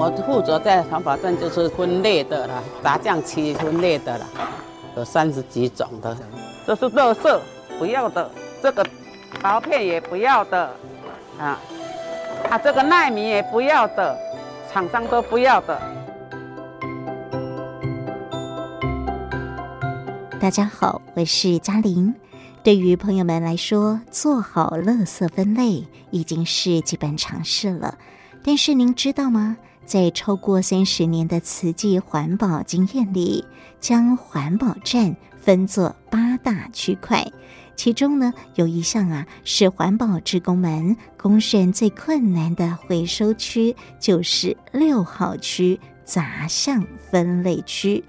我负责在环保站就是分类的啦，杂酱区分类的啦，有三十几种的。这是垃圾，不要的。这个薄片也不要的，啊，啊，这个奈米也不要的，厂商都不要的。大家好，我是嘉玲。对于朋友们来说，做好垃圾分类已经是基本常识了。但是您知道吗？在超过三十年的慈济环保经验里，将环保站分作八大区块，其中呢有一项啊是环保职工们公认最困难的回收区，就是六号区杂项分类区。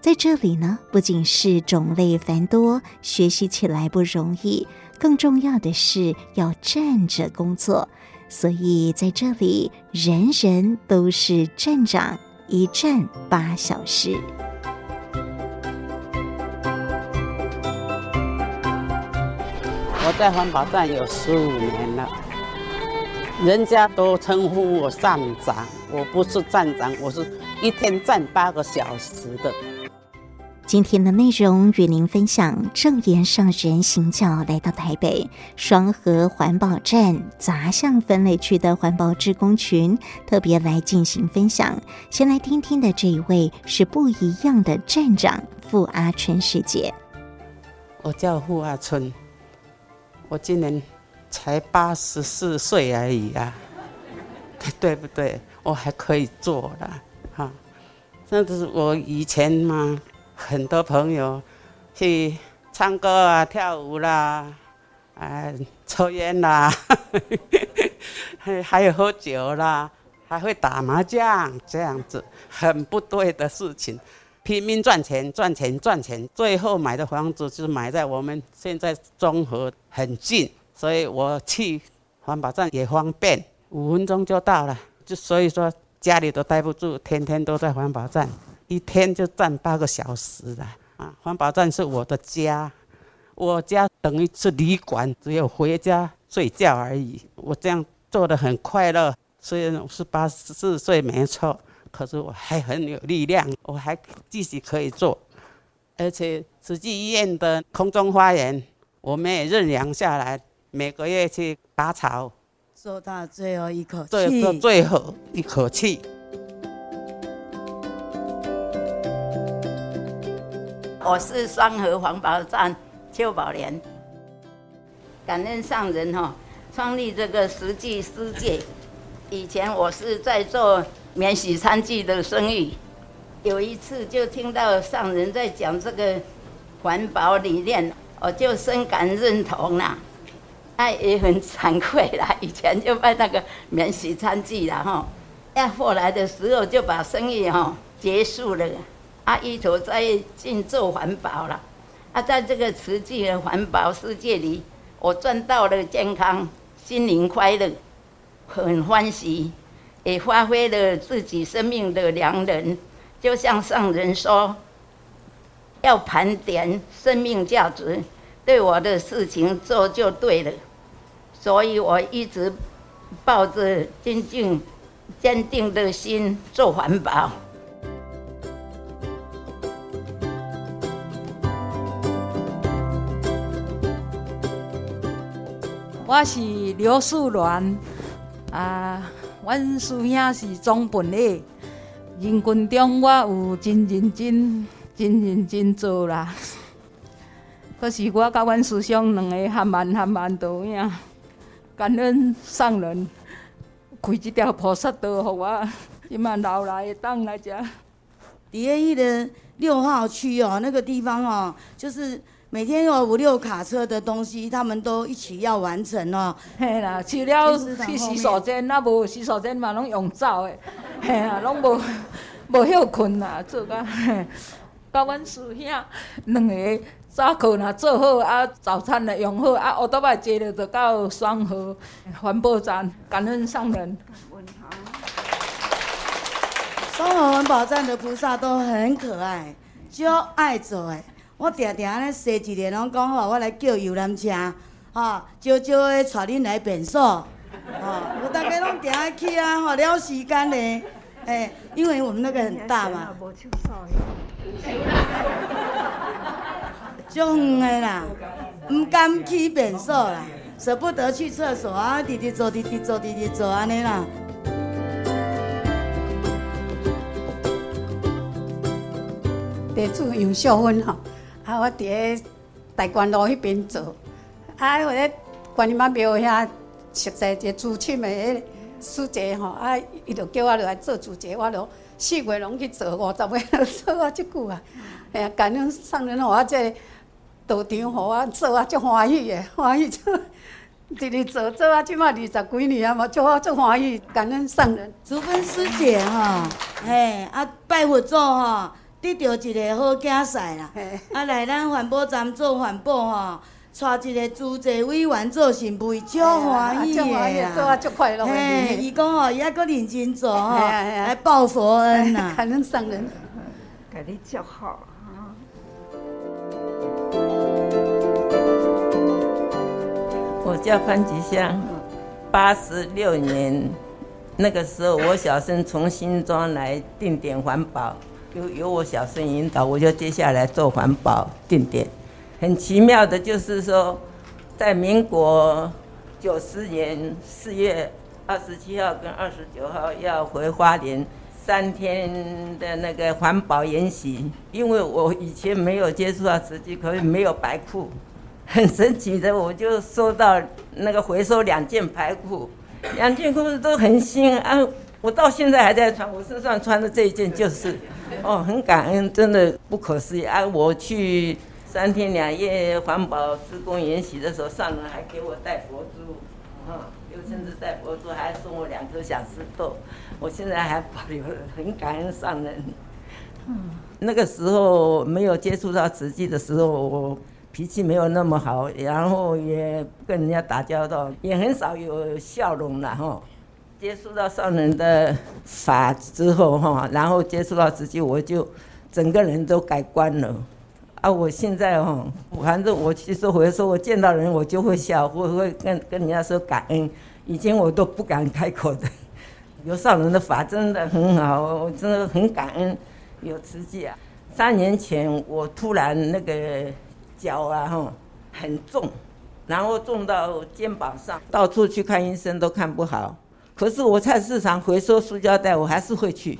在这里呢，不仅是种类繁多，学习起来不容易，更重要的是要站着工作。所以在这里，人人都是站长，一站八小时。我在环保站有十五年了，人家都称呼我站长，我不是站长，我是一天站八个小时的。今天的内容与您分享，正言上人行脚来到台北双和环保站杂项分类区的环保志工群，特别来进行分享。先来听听的这一位是不一样的站长傅阿春师姐。我叫傅阿春，我今年才八十四岁而已啊，对不对？我还可以做的哈，那是我以前嘛。很多朋友去唱歌啊、跳舞啦，啊，抽烟啦，还 还有喝酒啦，还会打麻将，这样子很不对的事情。拼命赚钱，赚钱，赚钱，最后买的房子就是买在我们现在中和很近，所以我去环保站也方便，五分钟就到了。就所以说家里都待不住，天天都在环保站。一天就站八个小时了啊！环保站是我的家，我家等于是旅馆，只有回家睡觉而已。我这样做的很快乐，虽然我是八十四岁没错，可是我还很有力量，我还继续可以做。而且慈济医院的空中花园，我们也认养下来，每个月去拔草，做到最后一口气，做到最后一口气。我是双和环保站邱宝莲，感恩上人哈，创立这个实际世界。以前我是在做免洗餐具的生意，有一次就听到上人在讲这个环保理念，我就深感认同啦。哎，也很惭愧啦，以前就卖那个免洗餐具啦哈，要后来的时候就把生意哈结束了。啊，一头在尽做环保了。啊，在这个慈济的环保世界里，我赚到了健康、心灵快乐，很欢喜，也发挥了自己生命的良能。就像上人说，要盘点生命价值，对我的事情做就对了。所以我一直抱着坚定、坚定的心做环保。我是刘素兰，啊，阮师兄是总本的，人群中我有真认真、真认真做啦。可是我甲阮师兄两个还蛮还蛮多影，感恩上人开一条菩萨道，互我今嘛老来当来遮。第一的六号区哦，那个地方哦，就是。每天有五六卡车的东西，他们都一起要完成哦。嘿啦，除了去洗手间，那无洗手间嘛，拢用走的。嘿啊，拢无无休困啦，做甲。甲阮师兄两个早课若做好，啊早餐若用好，啊乌多摆接着就到双河环保站，感恩上人。双河环保站的菩萨都很可爱，就爱做诶。我定定安尼说一个，拢讲吼，我来叫游览车，吼，招招的带恁来便所，吼，有大家拢定爱去啊，吼，了时间嘞，哎，因为我们那个很大嘛。种的啦，唔敢去便所啦，舍不得去厕所啊，直直做，直直做，直直做安尼啦。地主杨秀芬吼，啊，我伫个大观路迄边做，啊，我咧观音妈庙遐熟悉一个珠玺的迄师姐吼，啊，伊就叫我来做主节，我就四月拢去做，五十个做啊，即久啊，哎呀，感恩上人，我这道场互我做啊，足欢喜的，欢喜做，直直做做啊，即满二十几年啊，嘛足啊足欢喜，感恩上人。淑芬师姐吼，嘿，啊，拜佛做吼。得到一个好竞赛啦，啊来咱环保站做环保吼，带一个主席委员做新妇，足欢喜的做啊足快乐。嘿，伊讲吼，伊还阁认真做吼，来报佛恩呐。感恩上人，给你叫好。我叫潘吉香，八十六年那个时候，我小生从新庄来定点环保。由由我小孙引导，我就接下来做环保定点。很奇妙的，就是说，在民国九十年四月二十七号跟二十九号要回花莲三天的那个环保研习。因为我以前没有接触到慈济，可以没有白裤，很神奇的，我就收到那个回收两件白裤，两件裤子都很新啊。我到现在还在穿，我身上穿的这一件就是，哦，很感恩，真的不可思议啊！我去三天两夜环保职工研习的时候，上人还给我带佛珠，啊，又甚至带佛珠，还送我两颗小石头，我现在还保留了，很感恩上人。嗯，那个时候没有接触到慈济的时候，我脾气没有那么好，然后也跟人家打交道，也很少有笑容了哈。接触到上人的法之后哈，然后接触到自己，我就整个人都改观了。啊，我现在哈，反正我其实回说，我见到人我就会笑，我会跟跟人家说感恩。以前我都不敢开口的。有上人的法真的很好，我真的很感恩有慈济啊。三年前我突然那个脚啊哈很重，然后重到肩膀上，到处去看医生都看不好。可是我菜市场回收塑胶袋，我还是会去，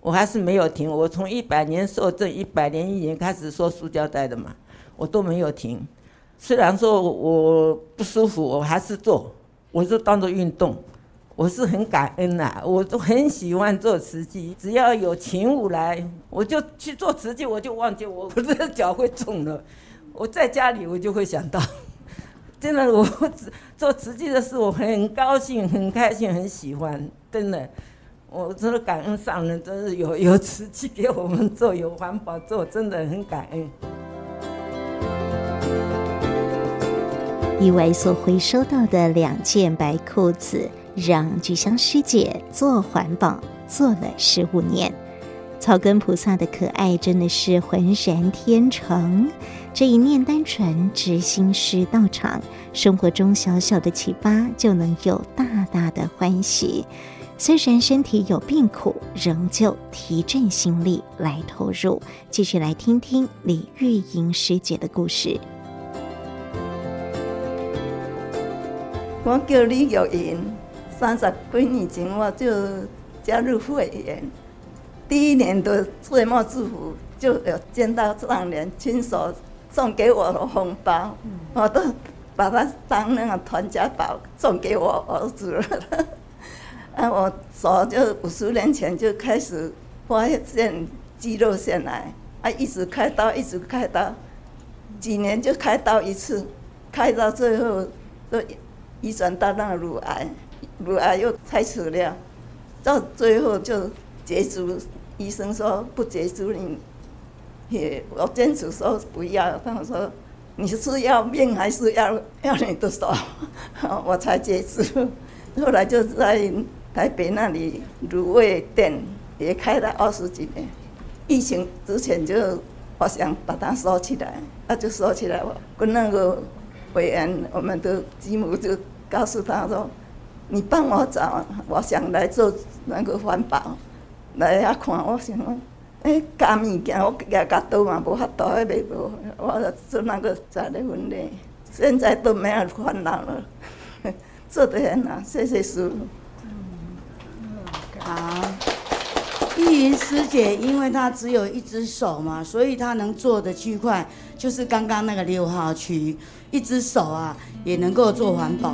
我还是没有停。我从一百年受证一百零一年开始收塑胶袋的嘛，我都没有停。虽然说我不舒服，我还是做，我就当做运动。我是很感恩呐、我都很喜欢做慈济。只要有勤务来，我就去做慈济，我就忘记我我这个脚会肿了。我在家里，我就会想到。真的，我做慈济的事，我很高兴、很开心、很喜欢。真的，我真的感恩上人，真是有有慈济给我们做，有环保做，真的很感恩。意外所回收到的两件白裤子，让菊香师姐做环保做了十五年。草根菩萨的可爱真的是浑然天成。这一念单纯，知心师道场，生活中小小的启发就能有大大的欢喜。虽然身体有病苦，仍旧提振心力来投入。继续来听听李玉莹师姐的故事。我叫李玉莹，三十几年前我就加入会员，第一年的岁末祝福就有见到上人亲手。送给我的红包，我都把它当那个传家宝送给我儿子了。啊，我手就五十年前就开始发现肌肉腺癌，啊，一直开刀，一直开刀，几年就开刀一次，开到最后都遗传到那个乳癌，乳癌又拆除了，到最后就截肢，医生说不截肢你。也我坚持说不要，他们说你是要命还是要要你的手，我才截肢。后来就在台北那里卤味店也开了二十几年。疫情之前就我想把它收起来，那就收起来。我跟那个委员，我们的继母就告诉他说：“你帮我找，我想来做那个环保。”来遐看，我想讲，诶，夹物件我夹夹刀嘛，无法度，迄卖无，我就做那个在咧婚礼，现在都没有烦恼了，做得很好，谢谢师父。好，碧云师姐，因为她只有一只手嘛，所以她能做的区块就是刚刚那个六号区，一只手啊也能够做环保。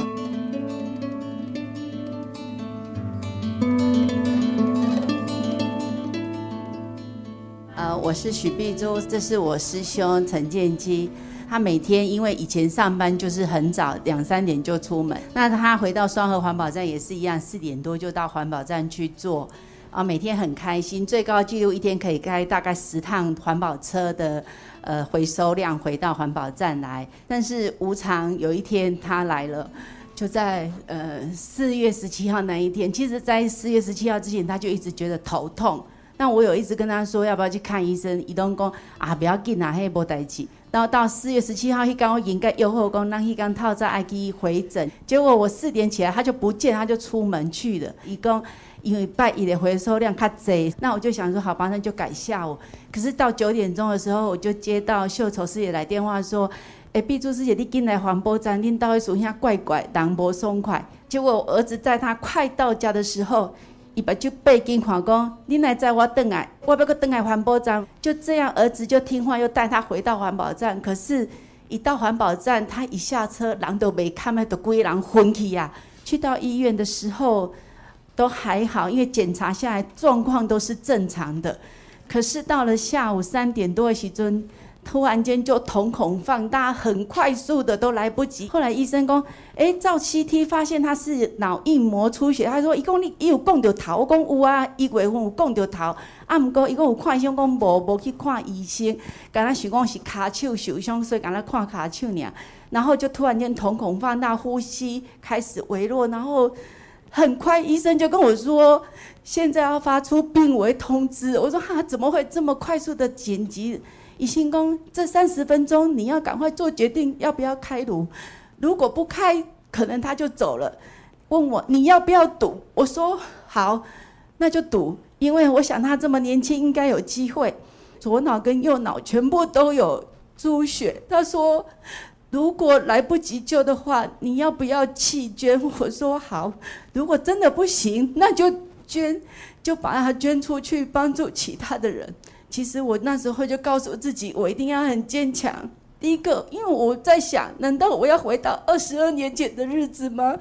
我是许碧珠，这是我师兄陈建基。他每天因为以前上班就是很早，两三点就出门。那他回到双和环保站也是一样，四点多就到环保站去做。啊，每天很开心，最高纪录一天可以开大概十趟环保车的呃回收量回到环保站来。但是无常有一天他来了，就在呃四月十七号那一天。其实，在四月十七号之前，他就一直觉得头痛。那我有一直跟他说要不要去看医生，伊拢讲啊不要紧啊，迄无代志。然后到四月十七号，他刚我应该又后讲，让他刚套在爱基回诊。结果我四点起来，他就不见，他就出门去了。伊讲因为拜一的回收量较济，那我就想说好吧，那就改下午。可是到九点钟的时候，我就接到秀丑师姐来电话说：“哎，碧珠师姐，你进来环保站，恁到底属下怪怪，人无爽快。”结果我儿子在他快到家的时候。一把就背肩看讲，你来载我等来，我要个等来环保站。就这样，儿子就听话，又带他回到环保站。可是，一到环保站，他一下车，人都没看到，都规人昏去呀。去到医院的时候，都还好，因为检查下来状况都是正常的。可是到了下午三点多的时阵。突然间就瞳孔放大，很快速的都来不及。后来医生讲，哎，照 CT 发现他是脑硬膜出血。他说，伊讲你伊有讲到头，我讲有啊，一月份有讲到头。啊，毋过伊讲有看医生讲无，无去看医生，敢若想讲是骹手受伤，所以敢若看骹手尔。然后就突然间瞳孔放大，呼吸开始微弱，然后很快医生就跟我说，现在要发出病危通知。我说哈，怎么会这么快速的紧急？医生讲，这三十分钟你要赶快做决定，要不要开颅？如果不开，可能他就走了。问我你要不要赌？我说好，那就赌，因为我想他这么年轻，应该有机会。左脑跟右脑全部都有出血。他说，如果来不及救的话，你要不要弃捐？我说好。如果真的不行，那就捐，就把它捐出去，帮助其他的人。其实我那时候就告诉自己，我一定要很坚强。第一个，因为我在想，难道我要回到二十二年前的日子吗？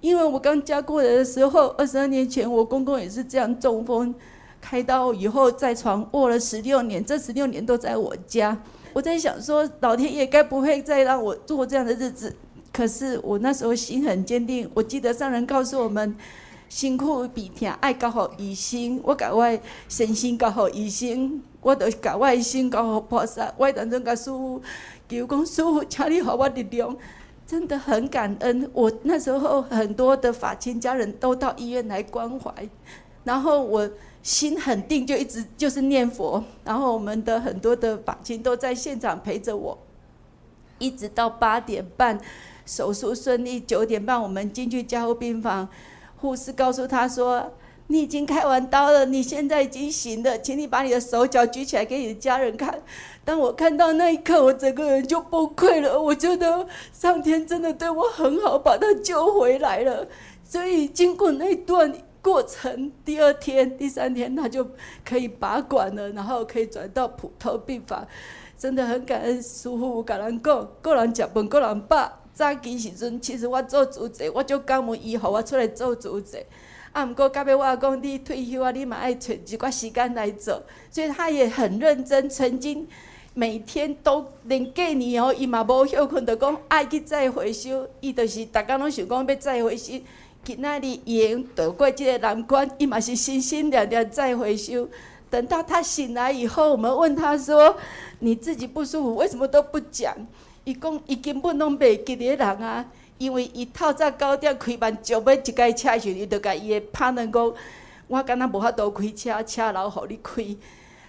因为我刚嫁过来的时候，二十二年前我公公也是这样中风，开刀以后在床卧了十六年，这十六年都在我家。我在想说，老天爷该不会再让我过这样的日子？可是我那时候心很坚定。我记得上人告诉我们。辛苦比疼，爱交互医生。我甲我身心交互医生，我着甲我心交互菩萨。我当中甲师父求讲，师父，请你给我力量，真的很感恩。我那时候很多的法亲家人都到医院来关怀，然后我心很定，就一直就是念佛。然后我们的很多的法亲都在现场陪着我，一直到八点半手术顺利，九点半我们进去加护病房。护士告诉他说：“你已经开完刀了，你现在已经行了，请你把你的手脚举起来给你的家人看。”当我看到那一刻，我整个人就崩溃了。我觉得上天真的对我很好，把他救回来了。所以经过那段过程，第二天、第三天他就可以拔管了，然后可以转到普通病房。真的很感恩师父，跟人讲，个人吃饭，个人饱。早期时阵，其实我做主持，我就感恩伊，互我出来做主持。啊，毋过到尾我讲你退休啊，你嘛爱找一寡时间来做。所以他也很认真，曾经每天都连过年哦，伊嘛无休困，就讲爱去再回收。伊就是逐工拢想讲要再回收。今仔日伊度过即个难关，伊嘛是心心念念再回收。等到他醒来以后，我们问他说：“你自己不舒服，为什么都不讲？”伊讲，伊根本拢袂记得人啊，因为伊透早九点开办就要一架车时，伊就甲伊的拍人讲，我敢若无法度开车，车留互你开。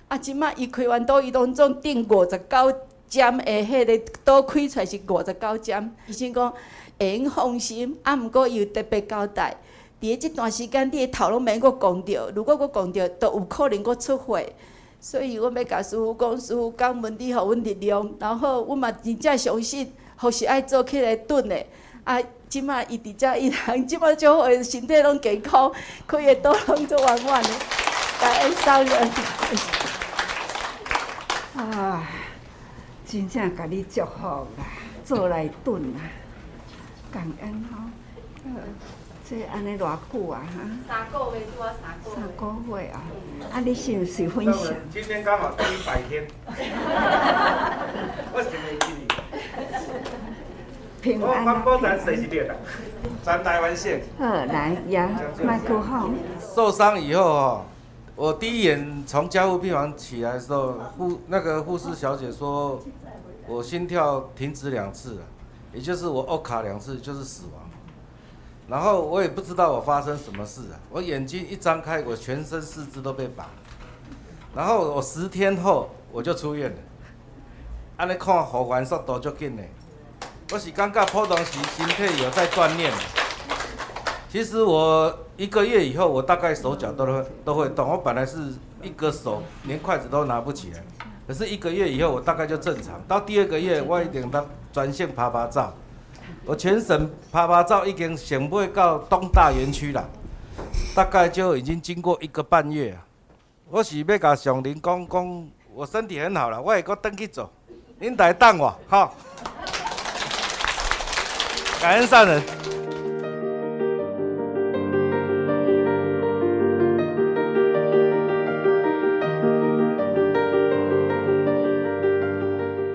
啊，即摆伊开完刀，伊拢总定五十九针的迄个刀开出来是五十九针。医生讲会用放心，啊，毋过伊有特别交代，伫即段时间，你的头拢免阁讲着，如果阁讲着，都有可能阁出货。所以，阮要甲师傅讲，师傅讲问题，互阮力量。然后，阮嘛真正相信，或是爱做起来炖的。啊，即马伊伫遮，伊人即马足好，身体拢健康，开个刀拢做弯弯的，感恩上人。啊，真正甲你祝福啦，做来炖啦，感恩吼。这安尼偌久啊？哈，三个月多三个月。三个月啊？啊，你是不是分享？今天刚好第一百天。我是没记你。我环保站谁是列的？咱台湾县。好，来呀，麦克风。受伤以后哦，我第一眼从加护病房起来的时候，护那个护士小姐说，我心跳停止两次，也就是我欧卡两次，就是死亡。然后我也不知道我发生什么事啊！我眼睛一张开，我全身四肢都被拔。然后我十天后我就出院了。按你看复原速度足紧的，我是感觉普通时身体有在锻炼。其实我一个月以后，我大概手脚都会都会动。我本来是一个手连筷子都拿不起来，可是一个月以后，我大概就正常。到第二个月，我一定当专线趴趴走。我全省趴趴走已经上尾到东大园区了，大概就已经经过一个半月啊。我是要甲上林讲讲，我身体很好了，我会阁登去做，您在等我，好。感恩上人。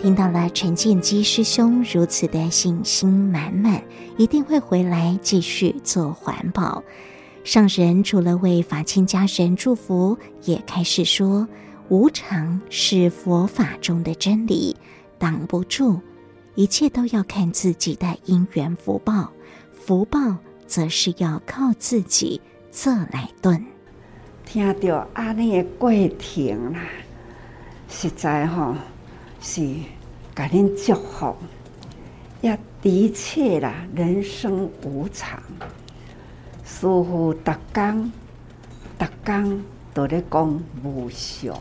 听到了陈建基师兄如此的信心满满，一定会回来继续做环保。上人除了为法亲家人祝福，也开始说：无常是佛法中的真理，挡不住，一切都要看自己的因缘福报。福报则是要靠自己做来顿。听到阿尼的过程啦，实在哈是。甲恁祝福，也的确啦，人生无常。师父逐工逐工都在讲无常，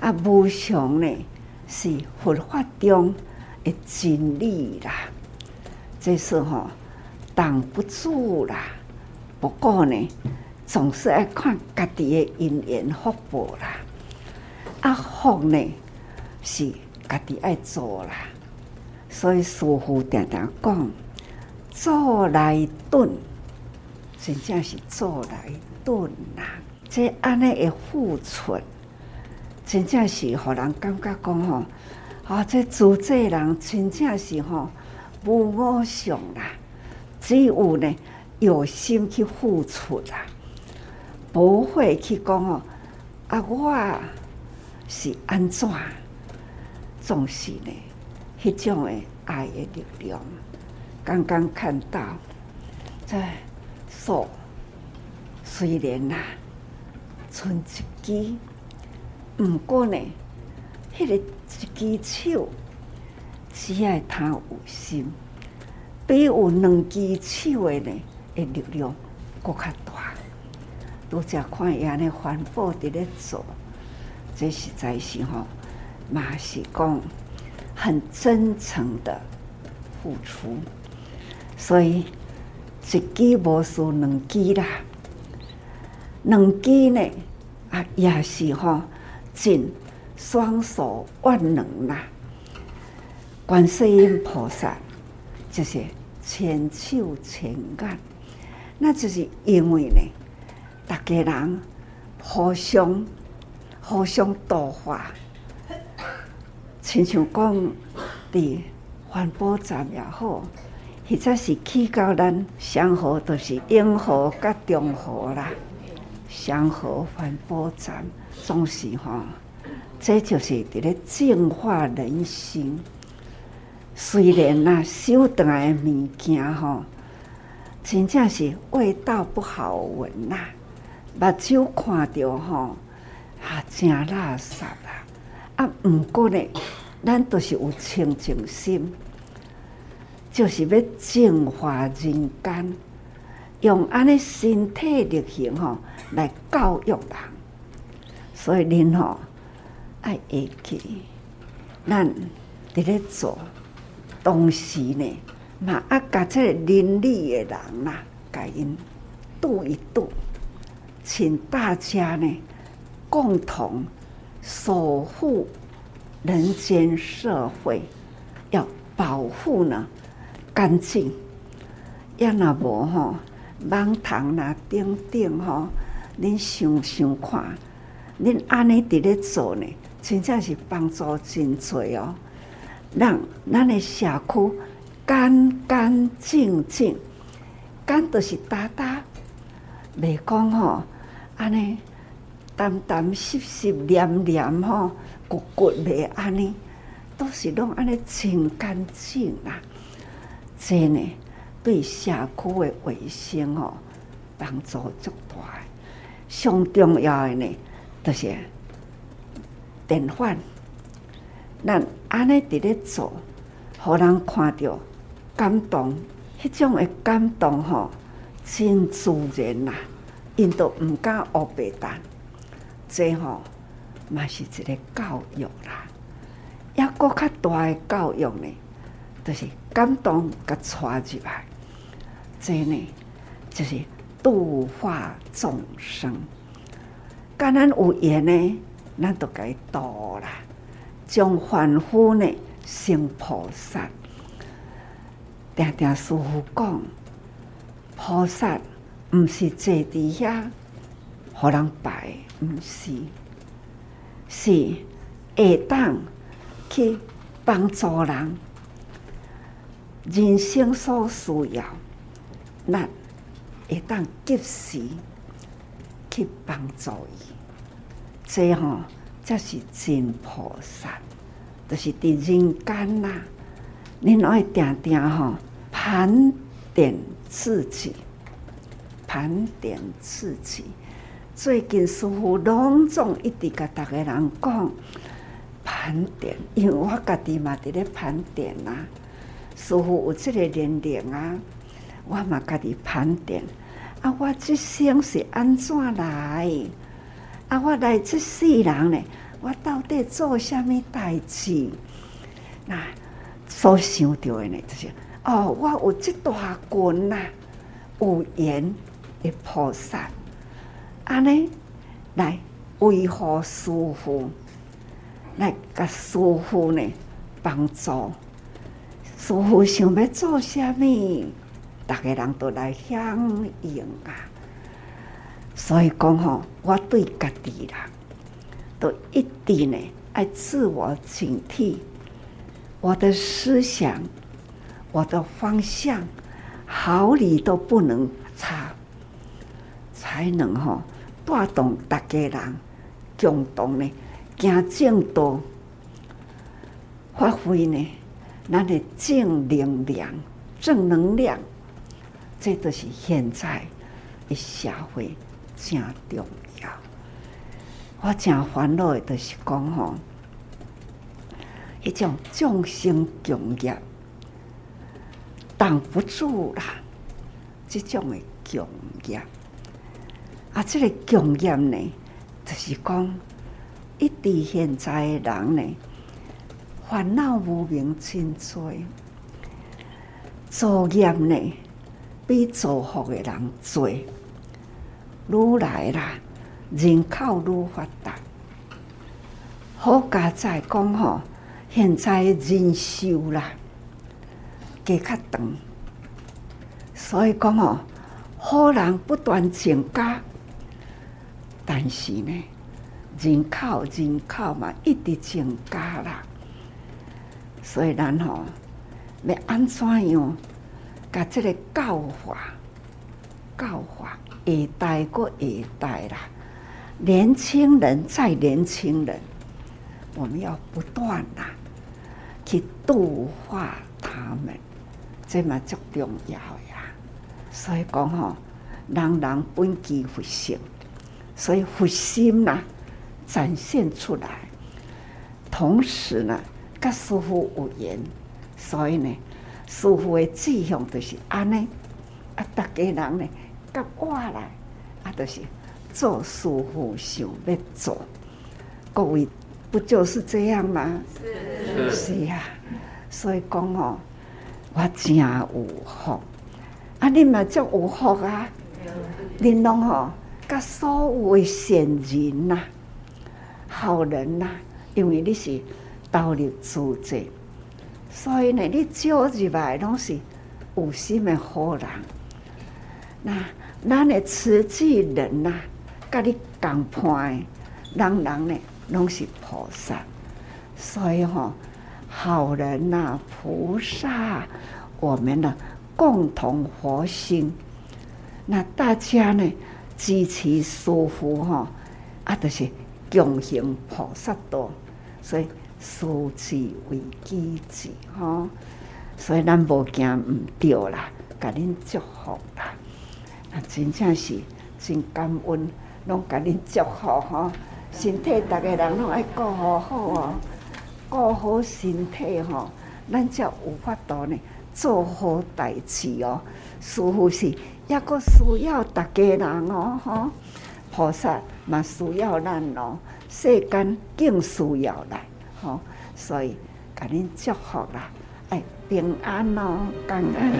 啊，无常呢是佛法中的真理啦。这是吼挡不住啦。不过呢，总是爱看家己的因缘福报啦。啊，福呢是。家己爱做啦，所以师傅常常讲，做来炖，真正是做来炖啦。这安尼的付出，真正是互人感觉讲吼，啊，这做这人真正是吼无我相啦。只有呢有心去付出啦，不会去讲哦，啊，我是安怎？总是呢，迄种的爱的力量。刚刚看到，这手虽然呐，剩一支，不过呢，迄、个一支手，只要他有心，比有两支手的呢，的力量搁较大。拄则看伊安尼环保伫咧做，这实在是吼。嘛是讲很真诚的付出，所以一支无输两支啦，两支呢啊也是吼尽双手万能啦。观世音菩萨就是千手千眼，那就是因为呢，大家人互相互相度化。亲像讲，伫环保站也好，或者是去到咱上河，都是永和甲中和啦。上河环保站总是吼，这就是伫咧净化人心。虽然呐，收倒来物件吼，真正是味道不好闻呐，目睭看着吼，啊，真垃圾啦。啊，毋过呢，咱都是有清净心，就是要净化人间，用安尼身体力行吼来教育人，所以恁吼爱会记，咱伫咧做，同时呢嘛啊，甲这个邻里的人啦，甲因度一度，请大家呢共同守护人间社会，要保护呢干净，要那无吼。网桶啦，等等吼，恁想想看，恁安尼伫咧做呢，真正是帮助真多哦。让咱的社区干干净净，干就是哒哒，袂讲吼，安尼淡淡湿湿黏黏吼，骨骨袂安尼，都是拢安尼清干净啦，真呢。对社区的卫生哦，帮助足大。上重要的呢，就是典范。咱安尼伫咧做，互人看到感动，迄种的感动吼，真自然呐。因都毋敢乌白蛋，这吼嘛是一个教育啦。抑搁较大诶教育呢，就是感动甲带入来。这呢，就是度化众生。敢咱有缘呢，咱都该度啦。将凡夫呢成菩萨。定定师傅讲，菩萨毋是坐伫遐，互人拜，毋是，是会当去帮助人，人生所需要。咱会当及时去帮助伊，这吼才是真菩萨，就是伫人间呐。恁爱定定吼盘点自己，盘点自己。最近师父隆重一直甲逐个人讲盘点，因为我家己嘛伫咧盘点呐。师父有这个年龄啊。我嘛家己盘点，啊，我即生是安怎来？啊，我来这世人呢，我到底做啥物代志？那所想到的呢，就是哦，我有这大群呐，有缘的菩萨，安尼来维护师傅，来甲师傅呢帮助，师傅想要做啥物？大家人都来响应啊！所以讲吼，我对家己人都一定呢爱自我警惕，我的思想、我的方向，毫厘都不能差，才能吼带动大家人共同呢行正道，发挥呢咱的正能量、正能量。这都是现在的社会真重要。我真烦恼的，就是讲吼，一种众生共业挡不住啦。这种的共业，啊，这个共业呢，就是讲，一直现在的人呢，烦恼无明真多，作业呢。比造福的人多，愈来啦，人口愈发达。好家在讲吼，现在人寿啦，加较长，所以讲吼，好人不断增加，但是呢，人口人口嘛一直增加啦，所以咱吼要安怎样？甲这个教化，教化下代过下代啦，年轻人再年轻人，我们要不断啦去度化他们，这嘛最重要呀。所以讲吼，人人本具佛性，所以佛心呐展现出来，同时呢，跟师傅有缘，所以呢。师傅的志向就是安尼，啊，大家人呢甲我来，啊，就是做师傅想要做。各位不就是这样吗？是是啊，所以讲哦，我真有福，啊，你嘛足有福啊，恁拢吼，甲所有的善人呐、啊、好人呐、啊，因为你是投入助者，所以呢，你招入来拢是有心的好人。那咱的慈济人呐，甲你共伴的人人呢，拢是菩萨，所以吼，好人呐，菩萨，我们呢共同佛心。那大家呢支持师傅吼，啊，就是共行菩萨道，所以师智为基智吼，所以咱无惊毋对啦，甲恁祝福啦。啊，真正是真感恩，拢甲恁祝福吼。身体，逐个人拢爱顾好好哦，顾好身体吼，咱才有法度呢做好代志哦。师父是抑个需要逐家人哦，吼，菩萨嘛需要咱哦，世间更需要咱吼，所以甲恁祝福啦，哎，平安哦，感恩。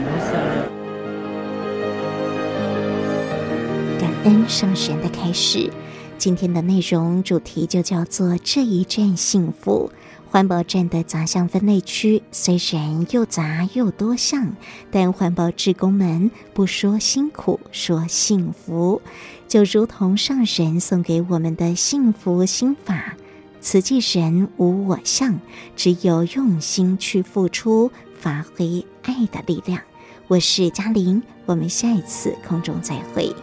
感恩圣神的开始。今天的内容主题就叫做“这一站幸福”。环保站的杂项分类区虽然又杂又多项，但环保志工们不说辛苦，说幸福，就如同上神送给我们的幸福心法：“慈济人无我相，只有用心去付出，发挥爱的力量。”我是嘉玲，我们下一次空中再会。